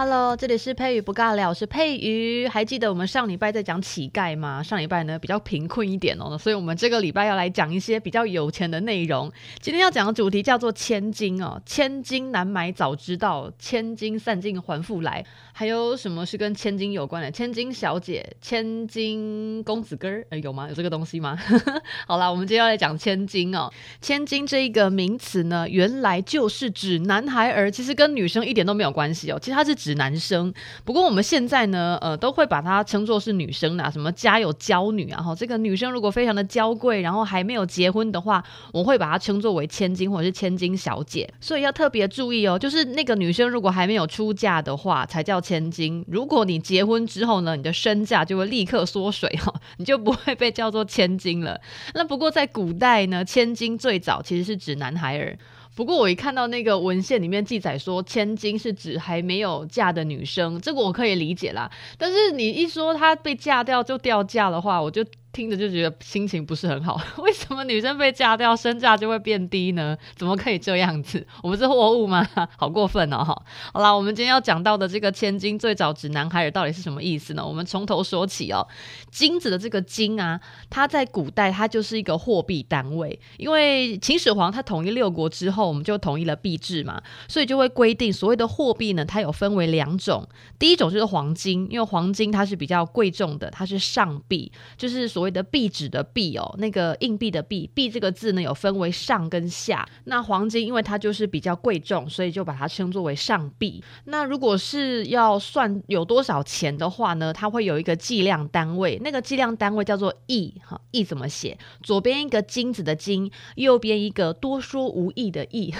Hello，这里是佩瑜不尬聊，我是佩瑜。还记得我们上礼拜在讲乞丐吗？上礼拜呢比较贫困一点哦，所以我们这个礼拜要来讲一些比较有钱的内容。今天要讲的主题叫做千金哦，千金难买早知道，千金散尽还复来。还有什么是跟千金有关的？千金小姐、千金公子哥儿，呃，有吗？有这个东西吗？好啦，我们今天要来讲千金哦。千金这一个名词呢，原来就是指男孩儿，其实跟女生一点都没有关系哦。其实它是指指男生，不过我们现在呢，呃，都会把它称作是女生啊，什么家有娇女啊，哈，这个女生如果非常的娇贵，然后还没有结婚的话，我会把它称作为千金或者是千金小姐。所以要特别注意哦，就是那个女生如果还没有出嫁的话，才叫。千金，如果你结婚之后呢，你的身价就会立刻缩水哈，你就不会被叫做千金了。那不过在古代呢，千金最早其实是指男孩儿。不过我一看到那个文献里面记载说千金是指还没有嫁的女生，这个我可以理解啦。但是你一说她被嫁掉就掉价的话，我就。听着就觉得心情不是很好，为什么女生被嫁掉身价就会变低呢？怎么可以这样子？我们是货物吗？好过分哦！好啦，我们今天要讲到的这个千金最早指男孩儿到底是什么意思呢？我们从头说起哦。金子的这个金啊，它在古代它就是一个货币单位，因为秦始皇他统一六国之后，我们就统一了币制嘛，所以就会规定所谓的货币呢，它有分为两种，第一种就是黄金，因为黄金它是比较贵重的，它是上币，就是所谓。的币纸的币哦，那个硬币的币，币这个字呢有分为上跟下。那黄金因为它就是比较贵重，所以就把它称作为上币。那如果是要算有多少钱的话呢，它会有一个计量单位，那个计量单位叫做亿哈。亿怎么写？左边一个金子的金，右边一个多说无益的益，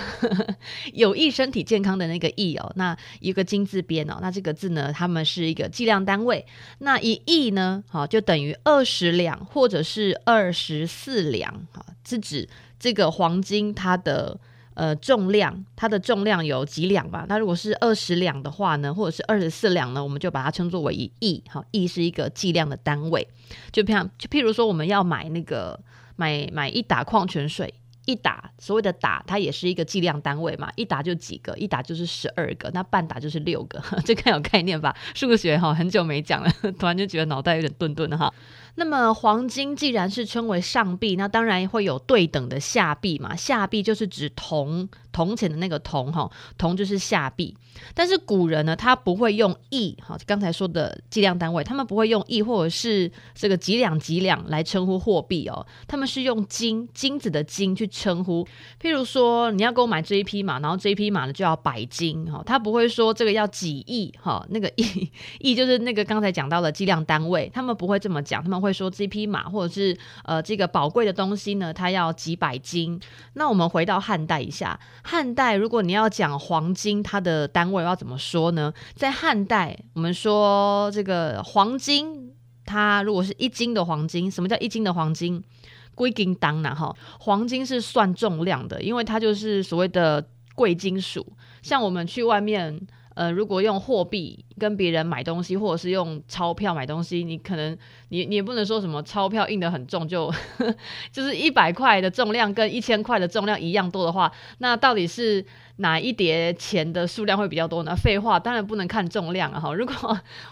有益身体健康的那个益哦。那一个金字边哦，那这个字呢，它们是一个计量单位。那一亿呢，好就等于二十两。或者是二十四两，哈，是指这个黄金它的呃重量，它的重量有几两吧？那如果是二十两的话呢，或者是二十四两呢，我们就把它称作为一亿，哈，亿是一个计量的单位。就像就譬如说，我们要买那个买买一打矿泉水。一打所谓的打，它也是一个计量单位嘛，一打就几个，一打就是十二个，那半打就是六个，这个有概念吧？数学哈，很久没讲了，突然就觉得脑袋有点钝钝的哈。那么黄金既然是称为上币，那当然会有对等的下币嘛，下币就是指铜。铜钱的那个铜哈，铜就是下币，但是古人呢，他不会用亿哈，刚才说的计量单位，他们不会用亿或者是这个几两几两来称呼货币哦，他们是用金金子的金去称呼。譬如说，你要给我买这一匹马，然后这一匹马呢就要百金哈，他不会说这个要几亿哈，那个亿亿就是那个刚才讲到的计量单位，他们不会这么讲，他们会会说这匹马或者是呃这个宝贵的东西呢，它要几百斤。那我们回到汉代一下。汉代，如果你要讲黄金，它的单位要怎么说呢？在汉代，我们说这个黄金，它如果是一斤的黄金，什么叫一斤的黄金？归金当然哈，黄金是算重量的，因为它就是所谓的贵金属。像我们去外面，呃，如果用货币跟别人买东西，或者是用钞票买东西，你可能你你也不能说什么钞票印得很重，就 就是一百块的重量跟一千块的重量一样多的话，那到底是哪一叠钱的数量会比较多呢？废话，当然不能看重量啊！哈，如果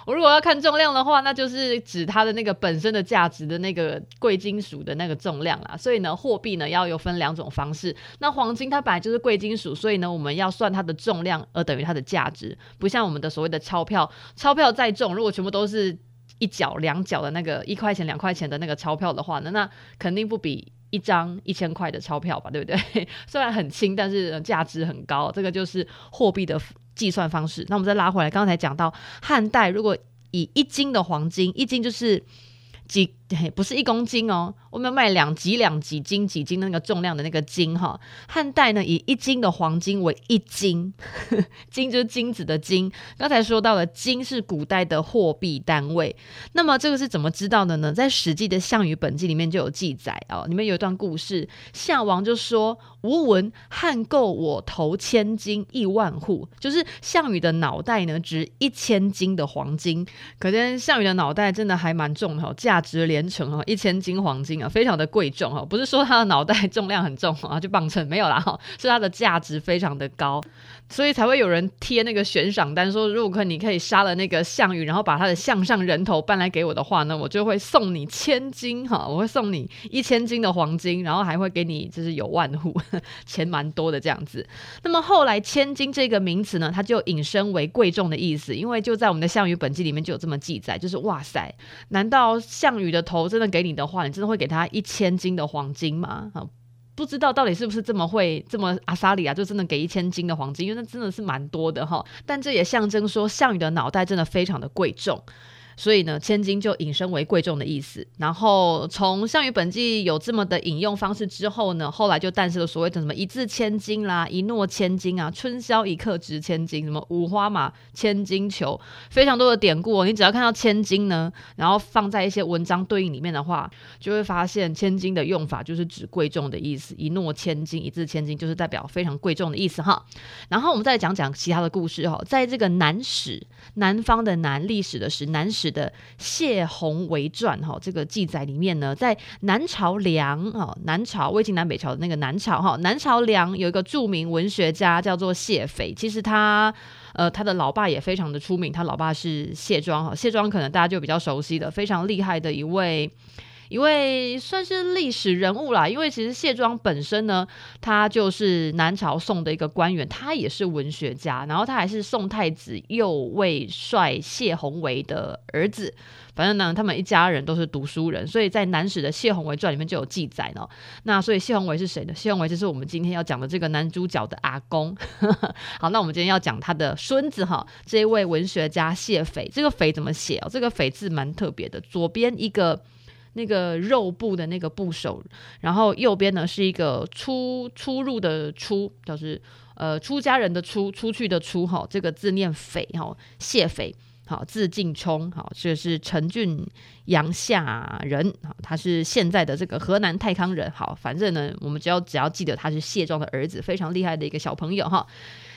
我如果要看重量的话，那就是指它的那个本身的价值的那个贵金属的那个重量啦。所以呢，货币呢要有分两种方式。那黄金它本来就是贵金属，所以呢，我们要算它的重量而等于它的价值，不像我们的所谓的钞票。钞票再重，如果全部都是一角两角的那个一块钱两块钱的那个钞票的话，那那肯定不比一张一千块的钞票吧，对不对？虽然很轻，但是价值很高。这个就是货币的计算方式。那我们再拉回来，刚才讲到汉代，如果以一斤的黄金，一斤就是几对，不是一公斤哦，我们要卖两几两几斤几斤那个重量的那个斤哈。汉代呢，以一斤的黄金为一斤，金就是金子的金。刚才说到了金是古代的货币单位，那么这个是怎么知道的呢？在《史记》的《项羽本纪》里面就有记载哦，里面有一段故事，项王就说：“吾闻汉购我头千金一万户，就是项羽的脑袋呢值一千斤的黄金。可见项羽的脑袋真的还蛮重的，价值连。”连城哈，一千斤黄金啊，非常的贵重哈，不是说他的脑袋重量很重 啊就磅称没有啦哈，是它的价值非常的高，所以才会有人贴那个悬赏单，说如果你可以杀了那个项羽，然后把他的项上人头搬来给我的话呢，我就会送你千金哈，我会送你一千斤的黄金，然后还会给你就是有万户，钱蛮多的这样子。那么后来千金这个名词呢，它就引申为贵重的意思，因为就在我们的项羽本纪里面就有这么记载，就是哇塞，难道项羽的头真的给你的话，你真的会给他一千斤的黄金吗？啊，不知道到底是不是这么会这么阿萨里啊，就真的给一千斤的黄金，因为那真的是蛮多的哈。但这也象征说项羽的脑袋真的非常的贵重。所以呢，千金就引申为贵重的意思。然后从《项羽本纪》有这么的引用方式之后呢，后来就诞生了所谓的什么一字千金啦、一诺千金啊、春宵一刻值千金、什么五花马、千金裘，非常多的典故哦。你只要看到千金呢，然后放在一些文章对应里面的话，就会发现千金的用法就是指贵重的意思。一诺千金、一字千金就是代表非常贵重的意思哈。然后我们再讲讲其他的故事哈，在这个南史，南方的南，历史的史，南史。的谢鸿为传哈，这个记载里面呢，在南朝梁啊，南朝魏晋南北朝的那个南朝哈，南朝梁有一个著名文学家叫做谢斐，其实他呃他的老爸也非常的出名，他老爸是谢庄哈，谢庄可能大家就比较熟悉的，非常厉害的一位。一位算是历史人物啦，因为其实谢庄本身呢，他就是南朝宋的一个官员，他也是文学家，然后他还是宋太子右卫帅谢鸿为的儿子。反正呢，他们一家人都是读书人，所以在南史的谢鸿为传里面就有记载呢。那所以谢鸿为是谁呢？谢鸿为就是我们今天要讲的这个男主角的阿公。好，那我们今天要讲他的孙子哈，这一位文学家谢斐。这个斐怎么写哦？这个斐字蛮特别的，左边一个。那个肉部的那个部首，然后右边呢是一个出出入的出，就是呃出家人的出，出去的出哈，这个字念斐哈，谢斐，好，字敬冲，好，这是陈郡阳夏人，好，他是现在的这个河南太康人，好，反正呢，我们只要只要记得他是谢庄的儿子，非常厉害的一个小朋友哈。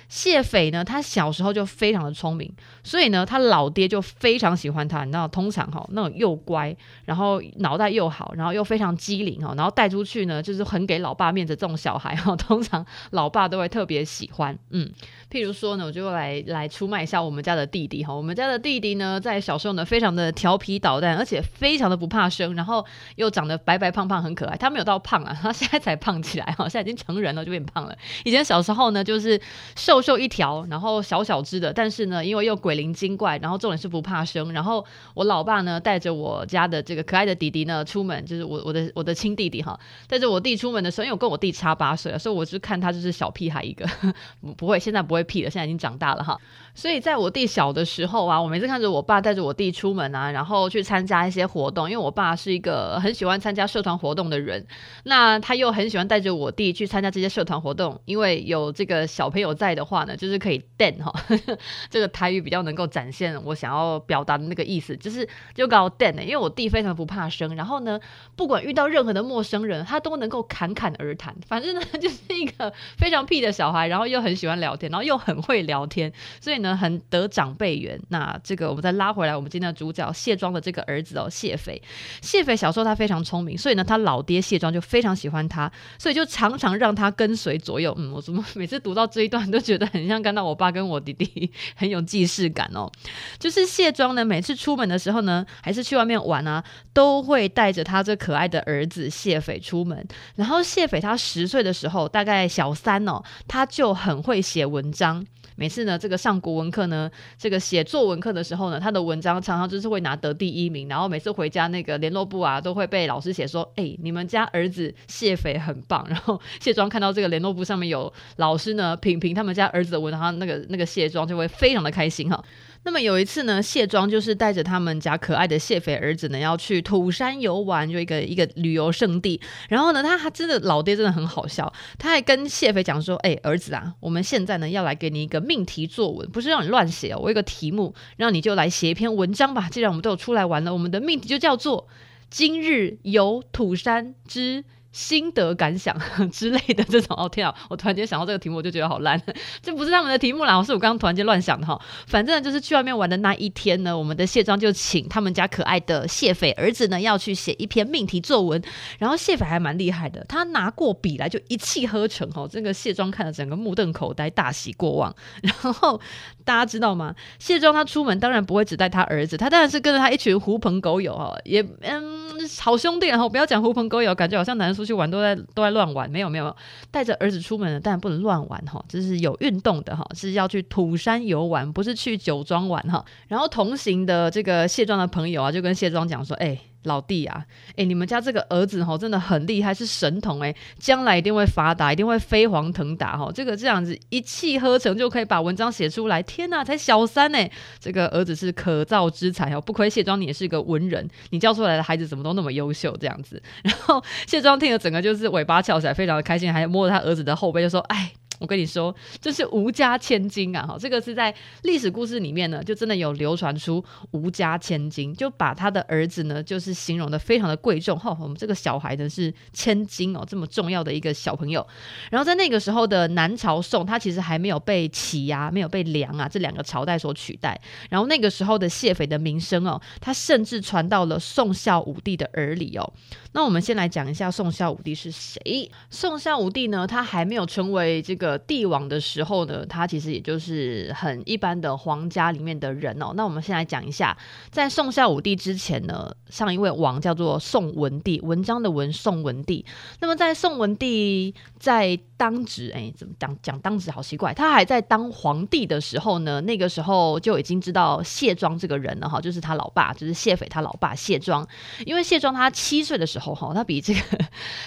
谢斐呢，他小时候就非常的聪明，所以呢，他老爹就非常喜欢他。你知道，通常哈，那种又乖，然后脑袋又好，然后又非常机灵哈，然后带出去呢，就是很给老爸面子这种小孩哈，通常老爸都会特别喜欢。嗯，譬如说呢，我就来来出卖一下我们家的弟弟哈。我们家的弟弟呢，在小时候呢，非常的调皮捣蛋，而且非常的不怕生，然后又长得白白胖胖，很可爱。他没有到胖啊，他现在才胖起来哈，现在已经成人了就变胖了。以前小时候呢，就是瘦。瘦一条，然后小小只的，但是呢，因为又鬼灵精怪，然后重点是不怕生。然后我老爸呢，带着我家的这个可爱的弟弟呢出门，就是我我的我的亲弟弟哈，带着我弟出门的时候，因为我跟我弟差八岁，所以我就看他就是小屁孩一个，不会，现在不会屁了，现在已经长大了哈。所以在我弟小的时候啊，我每次看着我爸带着我弟出门啊，然后去参加一些活动，因为我爸是一个很喜欢参加社团活动的人，那他又很喜欢带着我弟去参加这些社团活动，因为有这个小朋友在的话呢，就是可以电哈，这个台语比较能够展现我想要表达的那个意思，就是就搞电呢，因为我弟非常不怕生，然后呢，不管遇到任何的陌生人，他都能够侃侃而谈，反正呢就是一个非常屁的小孩，然后又很喜欢聊天，然后又很会聊天，所以呢。很得长辈缘，那这个我们再拉回来，我们今天的主角卸妆的这个儿子哦，谢斐。谢斐小时候他非常聪明，所以呢，他老爹卸妆就非常喜欢他，所以就常常让他跟随左右。嗯，我怎么每次读到这一段都觉得很像看到我爸跟我弟弟很有既视 感哦。就是卸妆呢，每次出门的时候呢，还是去外面玩啊，都会带着他这可爱的儿子谢斐出门。然后谢斐他十岁的时候，大概小三哦，他就很会写文章。每次呢，这个上国文课呢，这个写作文课的时候呢，他的文章常常就是会拿得第一名。然后每次回家那个联络簿啊，都会被老师写说：“哎，你们家儿子谢斐很棒。”然后谢庄看到这个联络簿上面有老师呢品评他们家儿子的文章，那个那个谢庄就会非常的开心哈。那么有一次呢，谢庄就是带着他们家可爱的谢斐儿子呢，要去土山游玩，就一个一个旅游胜地。然后呢，他还真的老爹真的很好笑，他还跟谢斐讲说：“哎，儿子啊，我们现在呢要来给你一个命题作文，不是让你乱写哦，我有一个题目，让你就来写一篇文章吧。既然我们都有出来玩了，我们的命题就叫做‘今日游土山之’。”心得感想 之类的这种哦，天啊！我突然间想到这个题目，我就觉得好烂。这不是他们的题目啦，是我刚刚突然间乱想的哈。反正就是去外面玩的那一天呢，我们的谢庄就请他们家可爱的谢斐儿子呢，要去写一篇命题作文。然后谢斐还蛮厉害的，他拿过笔来就一气呵成哈。这个谢庄看了整个目瞪口呆，大喜过望。然后大家知道吗？谢庄他出门当然不会只带他儿子，他当然是跟着他一群狐朋狗友哈，也嗯。好兄弟，然后不要讲狐朋狗友，感觉好像男生出去玩都在都在乱玩，没有没有，带着儿子出门的，当然不能乱玩哈，这是有运动的哈，是要去土山游玩，不是去酒庄玩哈。然后同行的这个卸妆的朋友啊，就跟卸妆讲说，哎、老弟啊，诶，你们家这个儿子吼真的很厉害，是神童诶，将来一定会发达，一定会飞黄腾达哈。这个这样子一气呵成就可以把文章写出来，天哪，才小三呢，这个儿子是可造之才哦，不亏谢庄你也是一个文人，你教出来的孩子怎么都那么优秀这样子。然后谢庄听了整个就是尾巴翘起来，非常的开心，还摸着他儿子的后背就说，哎。我跟你说，这是吴家千金啊！哈，这个是在历史故事里面呢，就真的有流传出吴家千金，就把他的儿子呢，就是形容的非常的贵重。哈，我们这个小孩呢是千金哦，这么重要的一个小朋友。然后在那个时候的南朝宋，他其实还没有被齐啊，没有被梁啊这两个朝代所取代。然后那个时候的谢斐的名声哦，他甚至传到了宋孝武帝的耳里哦。那我们先来讲一下宋孝武帝是谁？宋孝武帝呢，他还没有成为这个。帝王的时候呢，他其实也就是很一般的皇家里面的人哦。那我们先来讲一下，在宋孝武帝之前呢，上一位王叫做宋文帝，文章的文，宋文帝。那么在宋文帝在当值，哎，怎么讲讲当值好奇怪？他还在当皇帝的时候呢，那个时候就已经知道谢庄这个人了哈，就是他老爸，就是谢斐他老爸谢庄。因为谢庄他七岁的时候哈，他比这个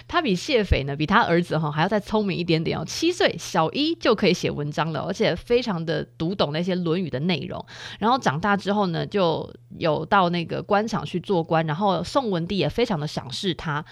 他比谢斐呢，比他儿子哈还要再聪明一点点哦，七岁。小一就可以写文章了，而且非常的读懂那些《论语》的内容。然后长大之后呢，就有到那个官场去做官。然后宋文帝也非常的赏识他。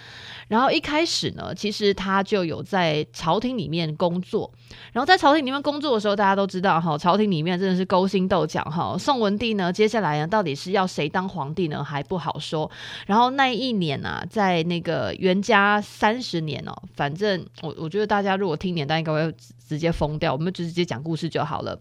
然后一开始呢，其实他就有在朝廷里面工作。然后在朝廷里面工作的时候，大家都知道哈，朝廷里面真的是勾心斗角哈。宋文帝呢，接下来呢，到底是要谁当皇帝呢，还不好说。然后那一年啊，在那个元嘉三十年哦，反正我我觉得大家如果听年代应该会。直接疯掉，我们就直接讲故事就好了。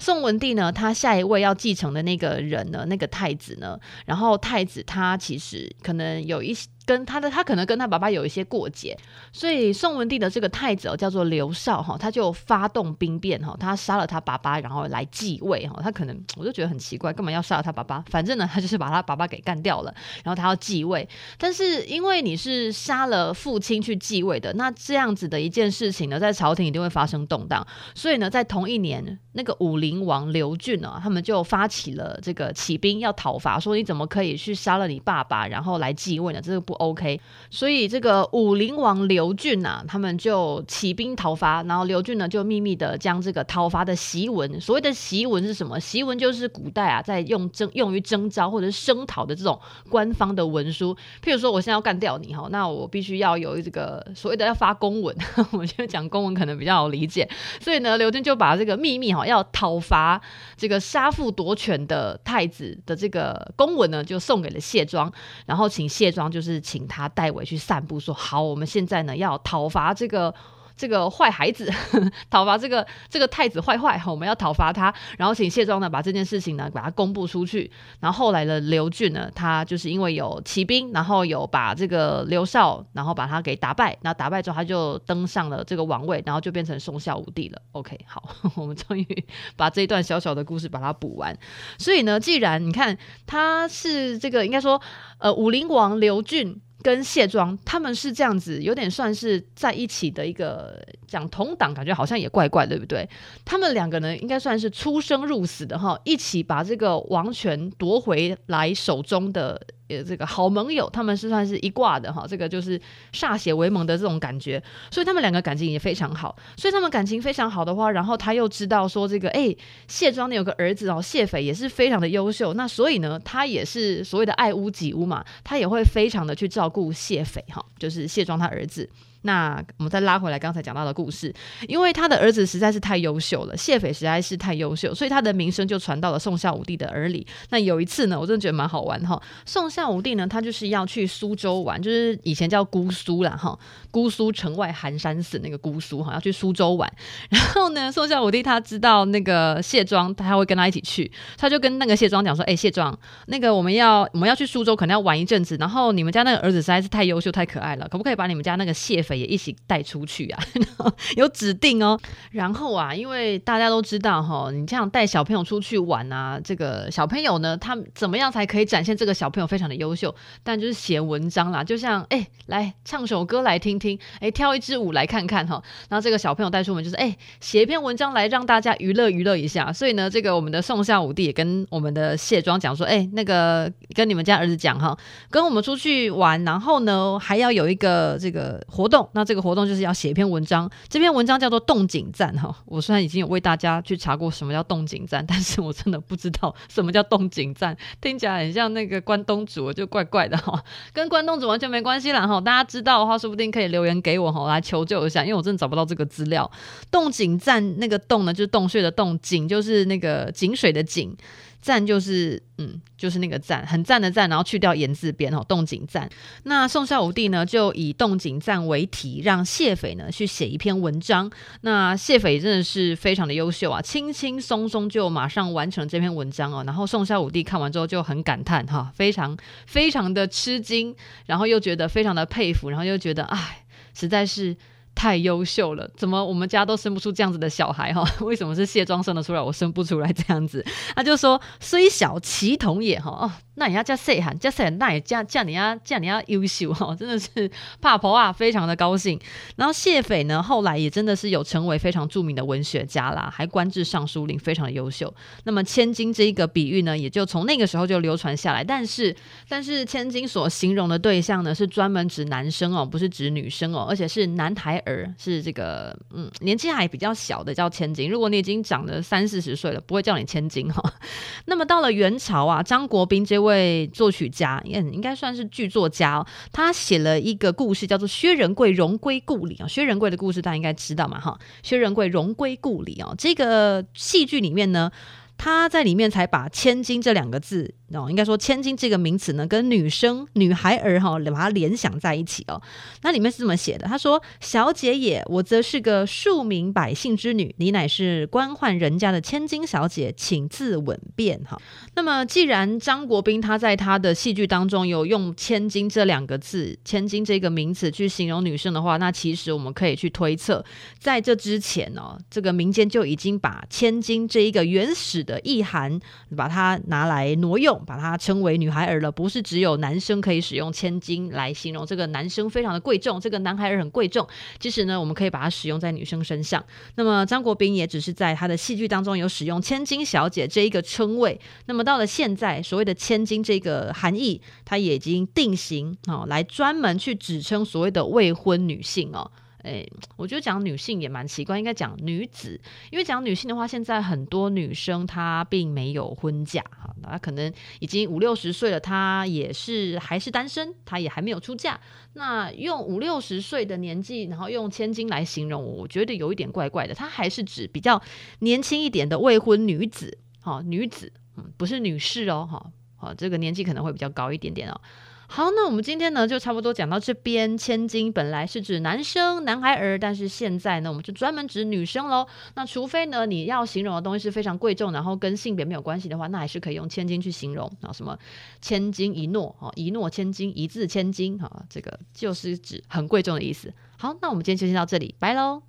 宋文帝呢，他下一位要继承的那个人呢，那个太子呢，然后太子他其实可能有一些。跟他的他可能跟他爸爸有一些过节，所以宋文帝的这个太子，叫做刘绍哈，他就发动兵变哈，他杀了他爸爸，然后来继位哈。他可能我就觉得很奇怪，干嘛要杀了他爸爸？反正呢，他就是把他爸爸给干掉了，然后他要继位。但是因为你是杀了父亲去继位的，那这样子的一件事情呢，在朝廷一定会发生动荡。所以呢，在同一年，那个武陵王刘俊啊，他们就发起了这个起兵要讨伐，说你怎么可以去杀了你爸爸，然后来继位呢？这个不。OK，所以这个武陵王刘俊啊，他们就起兵讨伐，然后刘俊呢就秘密的将这个讨伐的檄文，所谓的檄文是什么？檄文就是古代啊，在用征用于征召或者是声讨的这种官方的文书。譬如说，我现在要干掉你哈，那我必须要有这个所谓的要发公文，我觉得讲公文可能比较好理解。所以呢，刘俊就把这个秘密哈要讨伐这个杀父夺权的太子的这个公文呢，就送给了谢庄，然后请谢庄就是。请他代为去散步，说好，我们现在呢要讨伐这个这个坏孩子，讨伐这个这个太子坏坏，我们要讨伐他，然后请谢庄呢把这件事情呢把它公布出去。然后后来的刘俊呢，他就是因为有骑兵，然后有把这个刘少，然后把他给打败，然后打败之后他就登上了这个王位，然后就变成宋孝武帝了。OK，好，我们终于把这一段小小的故事把它补完。所以呢，既然你看他是这个，应该说呃武陵王刘俊。跟卸妆他们是这样子，有点算是在一起的一个讲同党，感觉好像也怪怪，对不对？他们两个呢，应该算是出生入死的哈，一起把这个王权夺回来手中的呃这个好盟友，他们是算是一挂的哈，这个就是歃血为盟的这种感觉，所以他们两个感情也非常好。所以他们感情非常好的话，然后他又知道说这个哎谢庄呢有个儿子哦谢斐也是非常的优秀，那所以呢他也是所谓的爱屋及乌嘛，他也会非常的去照顾谢斐哈，就是谢庄他儿子。那我们再拉回来刚才讲到的故事，因为他的儿子实在是太优秀了，谢斐实在是太优秀，所以他的名声就传到了宋孝武帝的耳里。那有一次呢，我真的觉得蛮好玩哈。宋孝武帝呢，他就是要去苏州玩，就是以前叫姑苏啦哈，姑苏城外寒山寺那个姑苏哈，要去苏州玩。然后呢，宋孝武帝他知道那个谢庄他会跟他一起去，他就跟那个谢庄讲说：“哎、谢庄，那个我们要我们要去苏州，可能要玩一阵子。然后你们家那个儿子实在是太优秀太可爱了，可不可以把你们家那个谢斐也一起带出去啊，有指定哦。然后啊，因为大家都知道哈，你这样带小朋友出去玩啊，这个小朋友呢，他怎么样才可以展现这个小朋友非常的优秀？但就是写文章啦，就像哎，来唱首歌来听听，哎，跳一支舞来看看哈。然后这个小朋友带出门就是哎，写一篇文章来让大家娱乐娱乐一下。所以呢，这个我们的宋孝武帝也跟我们的谢庄讲说，哎，那个跟你们家儿子讲哈，跟我们出去玩，然后呢还要有一个这个活动，那这个。活动就是要写一篇文章，这篇文章叫做动景站哈。我虽然已经有为大家去查过什么叫动景站，但是我真的不知道什么叫动景站，听起来很像那个关东煮，就怪怪的哈。跟关东煮完全没关系啦哈。大家知道的话，说不定可以留言给我哈，来求救一下，因为我真的找不到这个资料。动景站那个动呢，就是洞穴的洞，景就是那个井水的井。赞就是嗯，就是那个赞，很赞的赞，然后去掉言字边哦，动景赞。那宋孝武帝呢，就以动景赞为题，让谢斐呢去写一篇文章。那谢斐真的是非常的优秀啊，轻轻松松就马上完成了这篇文章哦。然后宋孝武帝看完之后就很感叹哈，非常非常的吃惊，然后又觉得非常的佩服，然后又觉得哎，实在是。太优秀了，怎么我们家都生不出这样子的小孩哈？为什么是卸妆生的出来，我生不出来这样子？他就说虽小其同也哈哦。那你要叫谁喊？叫谁？那也叫叫你要叫你要优秀哈，真的是怕婆啊，非常的高兴。然后谢斐呢，后来也真的是有成为非常著名的文学家啦，还官至尚书令，非常的优秀。那么千金这一个比喻呢，也就从那个时候就流传下来。但是 但是千金所形容的对象呢，是专门指男生哦，不是指女生哦，而且是男孩儿，是这个嗯年纪还比较小的叫千金。如果你已经长了三四十岁了，不会叫你千金哈。那么到了元朝啊，张国宾这位。位作曲家，应应该算是剧作家。他写了一个故事，叫做《薛仁贵荣归故里》啊。薛仁贵的故事大家应该知道嘛？哈，薛仁贵荣归故里啊。这个戏剧里面呢，他在里面才把“千金”这两个字。哦，应该说“千金”这个名词呢，跟女生、女孩儿哈，把它联想在一起哦。那里面是这么写的，他说：“小姐也，我则是个庶民百姓之女，你乃是官宦人家的千金小姐，请自稳便。”哈，那么既然张国斌他在他的戏剧当中有用“千金”这两个字，“千金”这个名词去形容女生的话，那其实我们可以去推测，在这之前哦，这个民间就已经把“千金”这一个原始的意涵，把它拿来挪用。把它称为女孩儿了，不是只有男生可以使用千金来形容这个男生非常的贵重，这个男孩儿很贵重。其实呢，我们可以把它使用在女生身上。那么张国斌也只是在他的戏剧当中有使用“千金小姐”这一个称谓。那么到了现在，所谓的“千金”这个含义，它也已经定型哦，来专门去指称所谓的未婚女性哦。哎，我觉得讲女性也蛮奇怪，应该讲女子，因为讲女性的话，现在很多女生她并没有婚嫁哈，她可能已经五六十岁了，她也是还是单身，她也还没有出嫁。那用五六十岁的年纪，然后用千金来形容，我觉得有一点怪怪的。她还是指比较年轻一点的未婚女子，哈，女子，嗯，不是女士哦，哈，好，这个年纪可能会比较高一点点哦。好，那我们今天呢就差不多讲到这边。千金本来是指男生、男孩儿，但是现在呢我们就专门指女生喽。那除非呢你要形容的东西是非常贵重，然后跟性别没有关系的话，那还是可以用千金去形容啊，什么千金一诺啊，一诺千金，一字千金哈，这个就是指很贵重的意思。好，那我们今天就先到这里，拜喽。